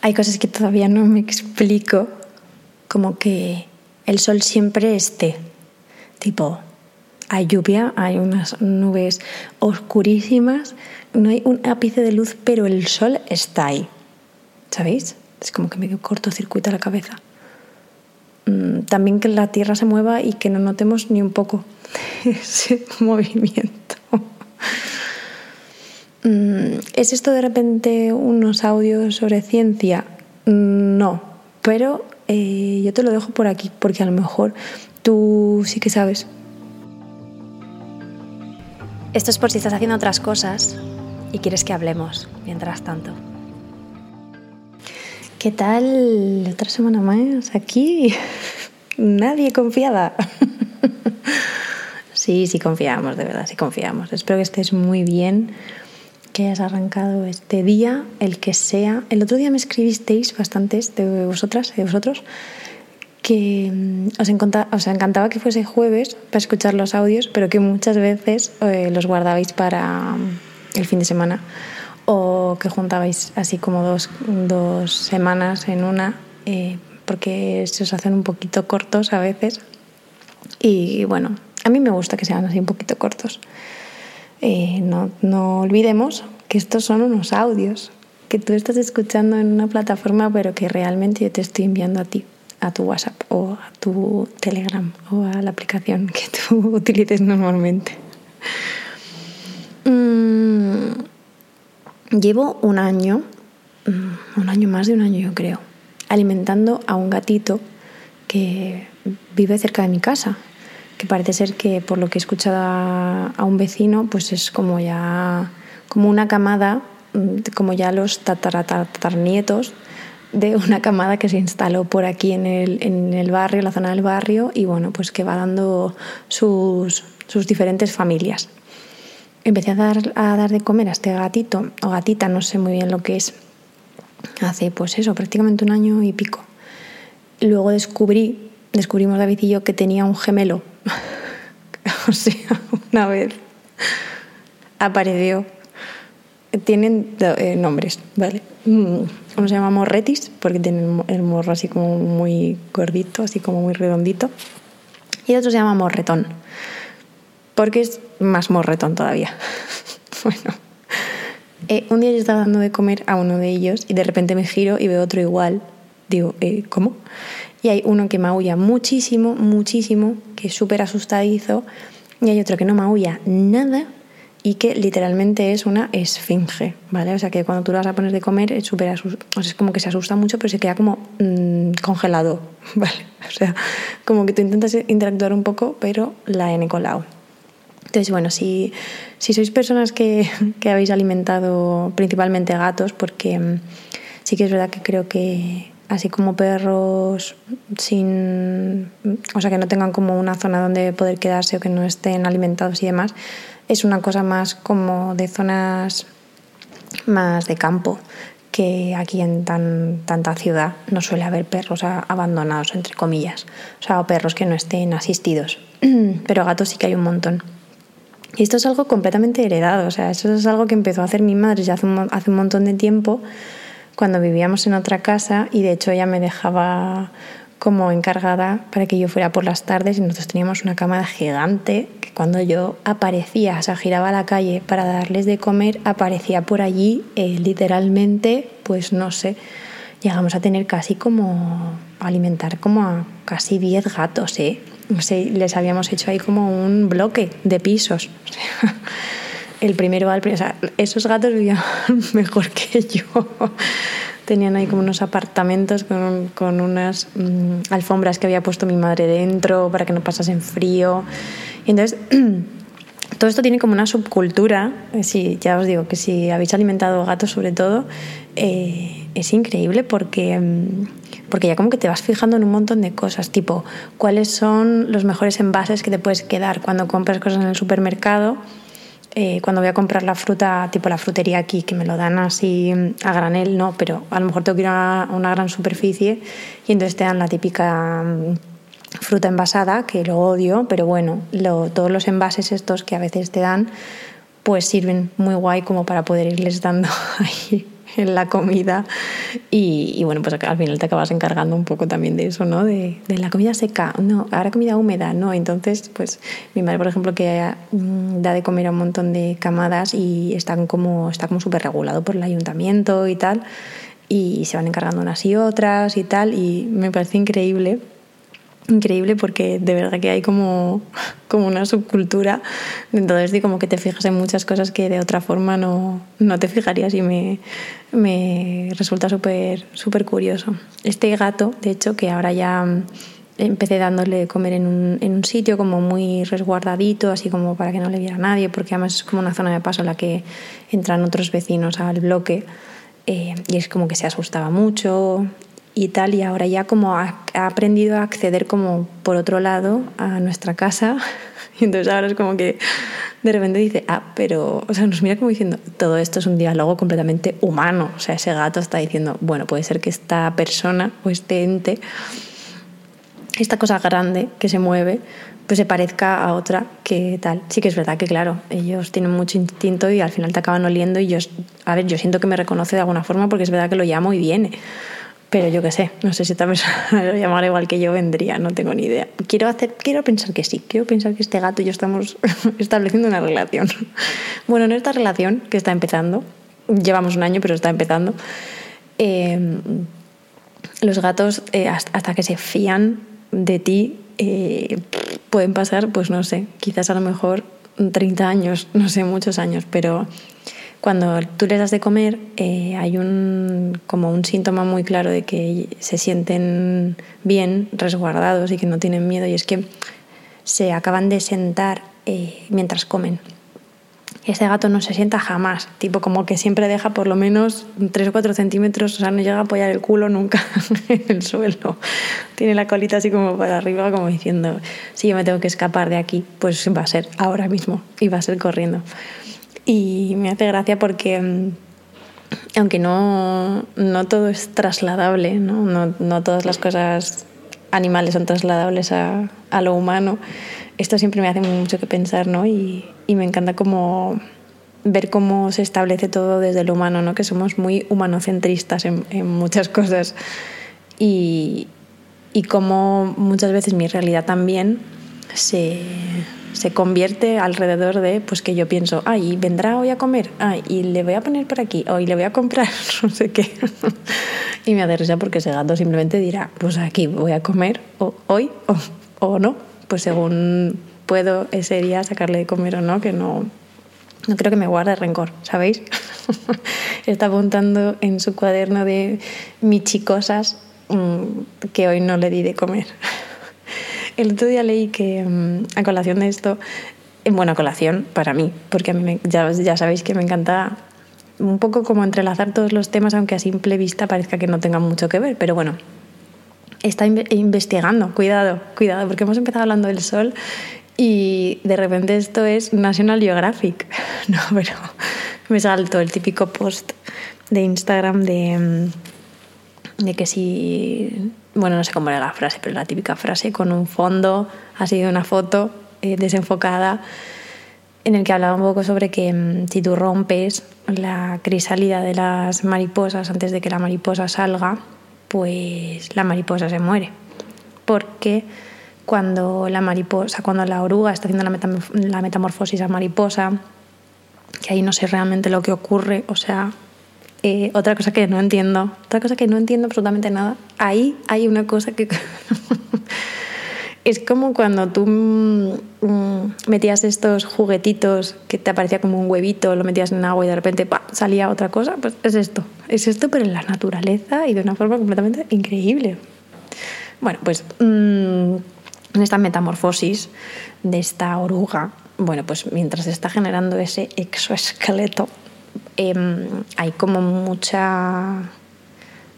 hay cosas que todavía no me explico, como que el sol siempre esté. Tipo, hay lluvia, hay unas nubes oscurísimas, no hay un ápice de luz, pero el sol está ahí. ¿Sabéis? Es como que medio cortocircuita la cabeza. Mm, también que la Tierra se mueva y que no notemos ni un poco ese movimiento. Mm, ¿Es esto de repente unos audios sobre ciencia? No, pero eh, yo te lo dejo por aquí porque a lo mejor tú sí que sabes. Esto es por si estás haciendo otras cosas y quieres que hablemos mientras tanto. ¿Qué tal? Otra semana más aquí. Nadie confiada. Sí, sí confiamos, de verdad, sí confiamos. Espero que estés muy bien, que hayas arrancado este día, el que sea. El otro día me escribisteis bastantes de vosotras, de vosotros, que mm, os, encantaba que fuese jueves para escuchar los audios, pero que muchas veces eh, los guardabais para mm, el fin de semana o que juntabais así como dos, dos semanas en una, eh, porque se os hacen un poquito cortos a veces. Y bueno, a mí me gusta que sean así un poquito cortos. No, no olvidemos que estos son unos audios que tú estás escuchando en una plataforma, pero que realmente yo te estoy enviando a ti, a tu WhatsApp o a tu Telegram o a la aplicación que tú utilices normalmente. Mm, Llevo un año, mm, un año más de un año yo creo, alimentando a un gatito que vive cerca de mi casa, que parece ser que por lo que he escuchado a un vecino, pues es como ya como una camada, mm, como ya los tataratarnietos de una camada que se instaló por aquí en el, en el barrio, la zona del barrio, y bueno, pues que va dando sus, sus diferentes familias empecé a dar, a dar de comer a este gatito o gatita, no sé muy bien lo que es, hace pues eso, prácticamente un año y pico. Luego descubrí, descubrimos David y yo que tenía un gemelo. o sea, una vez apareció. Tienen eh, nombres, ¿vale? Mm, uno se llama Morretis, porque tiene el morro así como muy gordito, así como muy redondito. Y el otro se llama Morretón porque es más morretón todavía. bueno, eh, un día yo estaba dando de comer a uno de ellos y de repente me giro y veo otro igual. Digo, eh, ¿cómo? Y hay uno que maulla muchísimo, muchísimo, que es súper asustadizo, y hay otro que no maulla nada y que literalmente es una esfinge, ¿vale? O sea que cuando tú lo vas a poner de comer es súper o es como que se asusta mucho, pero se queda como mm, congelado, ¿vale? O sea, como que tú intentas interactuar un poco, pero la he colado. Entonces, bueno, si, si sois personas que, que, habéis alimentado principalmente gatos, porque mm, sí que es verdad que creo que así como perros sin, o sea, que no tengan como una zona donde poder quedarse o que no estén alimentados y demás, es una cosa más como de zonas más de campo que aquí en tan, tanta ciudad no suele haber perros abandonados, entre comillas, o sea, perros que no estén asistidos, pero gatos sí que hay un montón. Y esto es algo completamente heredado, o sea, eso es algo que empezó a hacer mi madre ya hace un, hace un montón de tiempo, cuando vivíamos en otra casa y de hecho ella me dejaba como encargada para que yo fuera por las tardes y nosotros teníamos una cama gigante que cuando yo aparecía, o sea, giraba a la calle para darles de comer, aparecía por allí eh, literalmente, pues no sé, llegamos a tener casi como alimentar como a casi 10 gatos, ¿eh? no sé, les habíamos hecho ahí como un bloque de pisos. el primero al o sea, esos gatos vivían mejor que yo. Tenían ahí como unos apartamentos con, con unas mm, alfombras que había puesto mi madre dentro para que no pasasen frío. Entonces, todo esto tiene como una subcultura. Eh, sí, ya os digo que si habéis alimentado gatos sobre todo, eh, es increíble porque... Mm, porque ya como que te vas fijando en un montón de cosas, tipo cuáles son los mejores envases que te puedes quedar cuando compras cosas en el supermercado, eh, cuando voy a comprar la fruta, tipo la frutería aquí, que me lo dan así a granel, no, pero a lo mejor tengo que ir a una, gran superficie y entonces te dan la típica mm, fruta envasada, que lo odio, pero bueno, todos los envases estos que a veces te dan, pues sirven muy guay como para poder irles dando ahí en la comida y, bueno, pues al final te acabas encargando un poco también de eso, ¿no? De, la comida seca, no, ahora comida húmeda, no. Entonces, pues mi madre, por ejemplo, que mm, da de comer a un montón de camadas y están como, está como súper regulado por el ayuntamiento y tal, y se van encargando unas y otras y tal, y me parece increíble increíble porque de verdad que hay como, como una subcultura. Entonces, y como que te fijas en muchas cosas que de otra forma no, no te fijarías y me, me resulta súper súper curioso. Este gato, de hecho, que ahora ya empecé dándole comer en un, en un sitio como muy resguardadito, así como para que no le viera nadie, porque además es como una zona de paso en la que entran otros vecinos al bloque. Eh, y es como que se asustaba mucho y tal, y ahora ya como ha, aprendido a acceder como por otro lado a nuestra casa, y entonces ahora es como que de repente dice, ah, pero, o sea, nos mira como diciendo, todo esto es un diálogo completamente humano, o sea, ese gato está diciendo, bueno, puede ser que esta persona o este ente, esta cosa grande que se mueve, pues se parezca a otra que tal. Sí que es verdad que, claro, ellos tienen mucho instinto y al final te acaban oliendo y yo, a ver, yo siento que me reconoce de alguna forma porque es verdad que lo llamo y viene. Pero yo qué sé, no sé si esta persona lo llamara igual que yo vendría, no tengo ni idea. Quiero, hacer, quiero pensar que sí, quiero pensar que este gato y yo estamos estableciendo una relación. Bueno, en esta relación que está empezando, llevamos un año pero está empezando, em, los gatos eh, hasta que se fían de ti eh, pueden pasar, pues no sé, quizás a lo mejor 30 años, no sé, muchos años, pero cuando tú les das de comer eh, hay un, como un síntoma muy claro de que se sienten bien, resguardados y que no tienen miedo y es que se acaban de sentar eh, mientras comen. Ese gato no se sienta jamás, tipo como que siempre deja por lo menos 3 o 4 centímetros, o sea, no llega a apoyar el culo nunca en el suelo. Tiene la colita así como para arriba, como diciendo, si yo me tengo que escapar de aquí, pues va a ser ahora mismo y va a ser corriendo. Y me hace gracia porque mm, aunque no, no todo es trasladable, ¿no? No, no todas las cosas animales son trasladables a, a, lo humano, esto siempre me hace mucho que pensar ¿no? y, y me encanta como ver cómo se establece todo desde lo humano, ¿no? que somos muy humanocentristas en, en muchas cosas y, y cómo muchas veces mi realidad también se, se convierte alrededor de pues que yo pienso, ay, vendrá hoy a comer, ay, y le voy a poner por aquí, o y le voy a comprar no sé qué. y me aterriza porque ese gato simplemente dirá, pues aquí voy a comer o, hoy o, o no, pues según puedo ese día sacarle de comer o no, que no, no creo que me guarde rencor, ¿sabéis? Está apuntando en su cuaderno de michicosas mm, que hoy no le di de comer. El otro día leí que mm, a colación de esto, en buena colación para mí, porque a mí ya, ya sabéis que me encanta un poco como entrelazar todos los temas, aunque a simple vista parezca que no tengan mucho que ver, pero bueno, está investigando, cuidado, cuidado, porque hemos empezado hablando del sol y de repente esto es National Geographic. No, pero me salto el típico post de Instagram de, mm, de que si bueno, no sé cómo era la frase, pero la típica frase con un fondo así de una foto eh, desenfocada en el que hablaba un poco sobre que mm, si tú rompes la crisálida de las mariposas antes de que la mariposa salga, pues la mariposa se muere. Porque cuando la mariposa, cuando la oruga está haciendo la, la metamorfosis a mariposa, que ahí no sé realmente lo que ocurre, o sea, eh, otra cosa que no entiendo, otra cosa que no entiendo absolutamente nada. Ahí hay una cosa que... es como cuando tú mm, metías estos juguetitos que te aparecía como un huevito, lo metías en agua y de repente salía otra cosa. Pues es esto. Es esto, pero en la naturaleza y de una forma completamente increíble. Bueno, pues mm, en esta metamorfosis de esta oruga, bueno, pues mientras está generando ese exoesqueleto Em, hay como mucha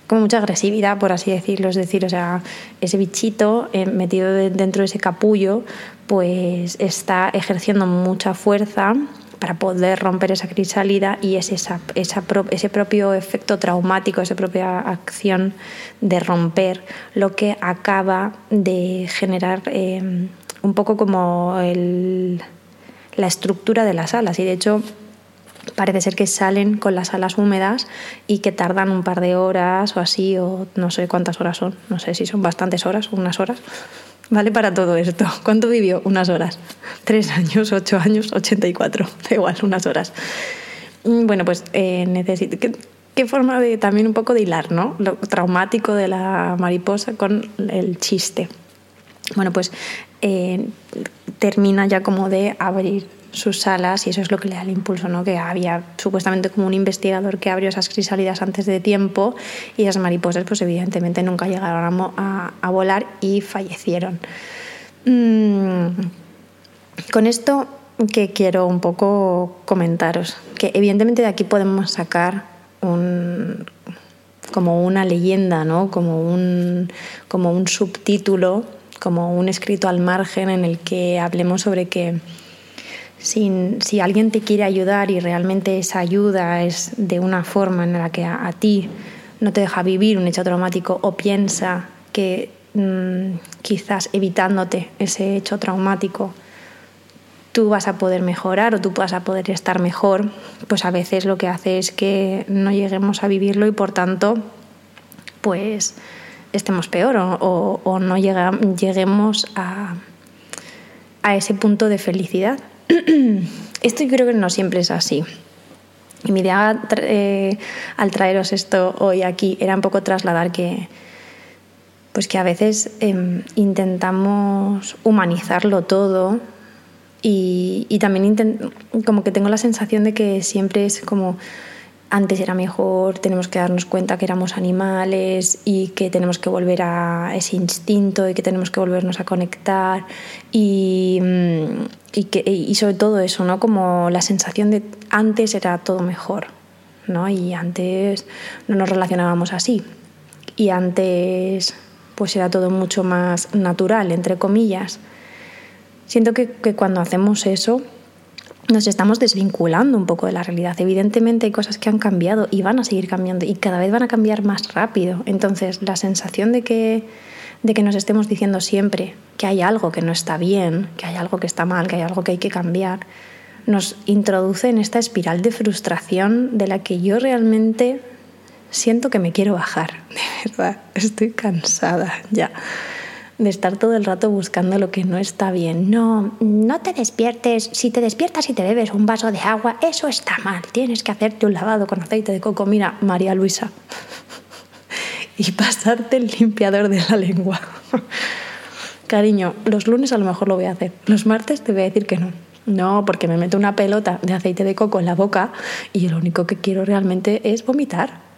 como mucha agresividad, por así decirlo, es decir, o sea, ese bichito eh, metido dentro de ese capullo, pues está ejerciendo mucha fuerza para poder romper esa crisálida y es esa, esa ese propio efecto traumático, esa propia acción de romper lo que acaba de generar em, un poco como la estructura de las alas. Y de hecho, parece ser que salen con las alas húmedas y que tardan un par de horas o así, o no sé cuántas horas son, no sé si son bastantes horas o unas horas. Vale para todo esto. ¿Cuánto vivió? Unas horas. Tres años, ocho años, ochenta y cuatro. Da igual, unas horas. Mm, bueno, pues eh, necesito. ¿qué, ¿Qué forma de también un poco de hilar, ¿no? Lo traumático de la mariposa con el chiste. Bueno, pues eh, termina ya como de abrir sus alas y eso es lo que le da el impulso, ¿no? que había supuestamente como un investigador que abrió esas crisálidas antes de tiempo y esas mariposas pues evidentemente nunca llegaron a, volar y fallecieron. Mm, con esto que quiero un poco comentaros, que evidentemente de aquí podemos sacar un, como una leyenda, ¿no? como, un, como un subtítulo, como un escrito al margen en el que hablemos sobre que si alguien te quiere ayudar y realmente esa ayuda es de una forma en la que a, ti no te deja vivir un hecho traumático o piensa que mm, quizás evitándote ese hecho traumático tú vas a poder mejorar o tú vas a poder estar mejor, pues a veces lo que hace es que no lleguemos a vivirlo y por tanto pues estemos peor o, no lleguemos a, a ese punto de felicidad. Esto yo creo que no siempre es así. Y mi idea eh, al traeros esto hoy aquí era un poco trasladar que, pues que a veces em, intentamos humanizarlo todo y, y también como que tengo la sensación de que siempre es como antes era mejor, tenemos que darnos cuenta que éramos animales y que tenemos que volver a ese instinto y que tenemos que volvernos a conectar y, mm, y, que, y sobre todo eso, ¿no? Como la sensación de antes era todo mejor, ¿no? Y antes no nos relacionábamos así y antes pues era todo mucho más natural, entre comillas. Siento que, que cuando hacemos eso nos estamos desvinculando un poco de la realidad. Evidentemente hay cosas que han cambiado y van a seguir cambiando y cada vez van a cambiar más rápido. Entonces la sensación de que, de que nos estemos diciendo siempre que hay algo que no está bien, que hay algo que está mal, que hay algo que hay que cambiar, nos introduce en esta espiral de frustración de la que yo realmente siento que me quiero bajar. De verdad, estoy cansada ya de estar todo el rato buscando lo que no está bien. No, no te despiertes. Si te despiertas y te bebes un vaso de agua, eso está mal. Tienes que hacerte un lavado con aceite de coco. Mira, María Luisa. y pasarte el limpiador de la lengua. Cariño, los lunes a lo mejor lo voy a hacer. Los martes te voy a decir que no. No, porque me meto una pelota de aceite de coco en la boca y lo único que quiero realmente es vomitar.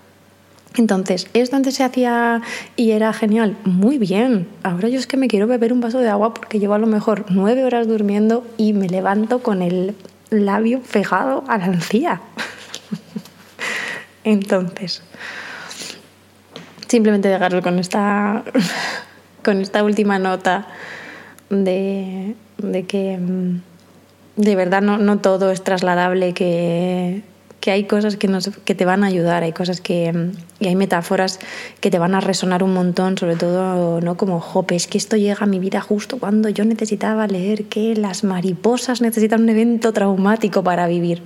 Entonces, ¿esto antes se hacía y era genial? Muy bien. Ahora yo es que me quiero beber un vaso de agua porque llevo a lo mejor nueve horas durmiendo y me levanto con el labio pegado a la encía. Entonces, simplemente dejarlo con esta, con esta última nota de, de que mm, de verdad no, no todo es trasladable, que que hay cosas que, nos, que te van a ayudar, hay cosas que. y hay metáforas que te van a resonar un montón, sobre todo, ¿no? Como, jope, es que esto llega a mi vida justo cuando yo necesitaba leer que las mariposas necesitan un evento traumático para vivir.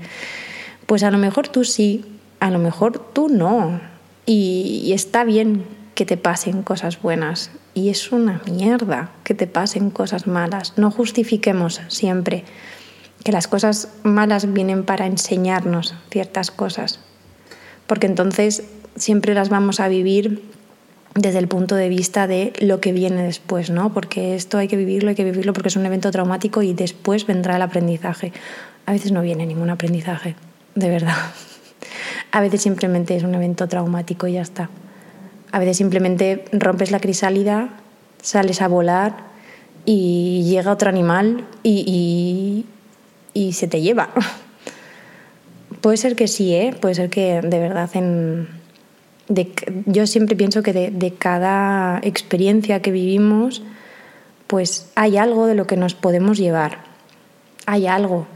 Pues a lo mejor tú sí, a lo mejor tú no. Y está bien que te pasen cosas buenas. Y es una mierda que te pasen cosas malas. No justifiquemos siempre que las cosas malas vienen para enseñarnos ciertas cosas, porque entonces siempre las vamos a vivir desde el punto de vista de lo que viene después, ¿no? Porque esto hay que vivirlo, hay que vivirlo porque es un evento traumático y después vendrá el aprendizaje. A veces no viene ningún aprendizaje, de verdad. A veces simplemente es un evento traumático y ya está. A veces simplemente rompes la crisálida, sales a volar y llega otro animal y, y se te lleva. Puede ser que sí, ¿eh? puede ser que de verdad en... yo siempre pienso que de, cada experiencia que vivimos, pues hay algo de lo que nos podemos llevar. Hay algo,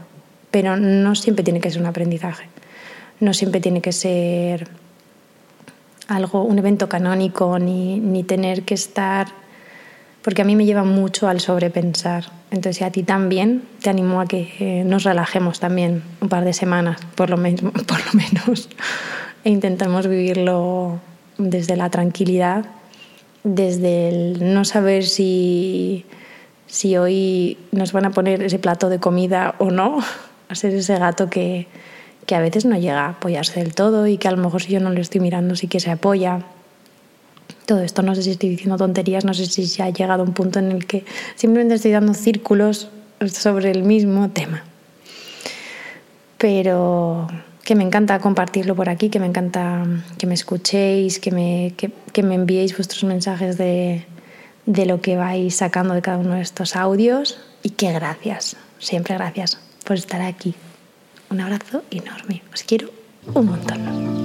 pero no siempre tiene que ser un aprendizaje. No siempre tiene que ser algo, un evento canónico, ni, ni tener que estar porque a mí me lleva mucho al sobrepensar. Entonces, si a ti también, te animo a que eh, nos relajemos también un par de semanas, por lo, menos, e intentemos vivirlo desde la tranquilidad, desde el no saber si, si hoy nos van a poner ese plato de comida o no, a ser ese gato que, que a veces no llega a apoyarse del todo y que a lo mejor si yo no le estoy mirando sí que se apoya todo esto. No sé si estoy diciendo tonterías, no sé si ya ha llegado un punto en el que simplemente estoy dando círculos sobre el mismo tema. Pero que me encanta compartirlo por aquí, que me encanta que me escuchéis, que me, que, me enviéis vuestros mensajes de, de lo que vais sacando de cada uno de estos audios y que gracias, siempre gracias por estar aquí. Un abrazo enorme, os quiero un montón.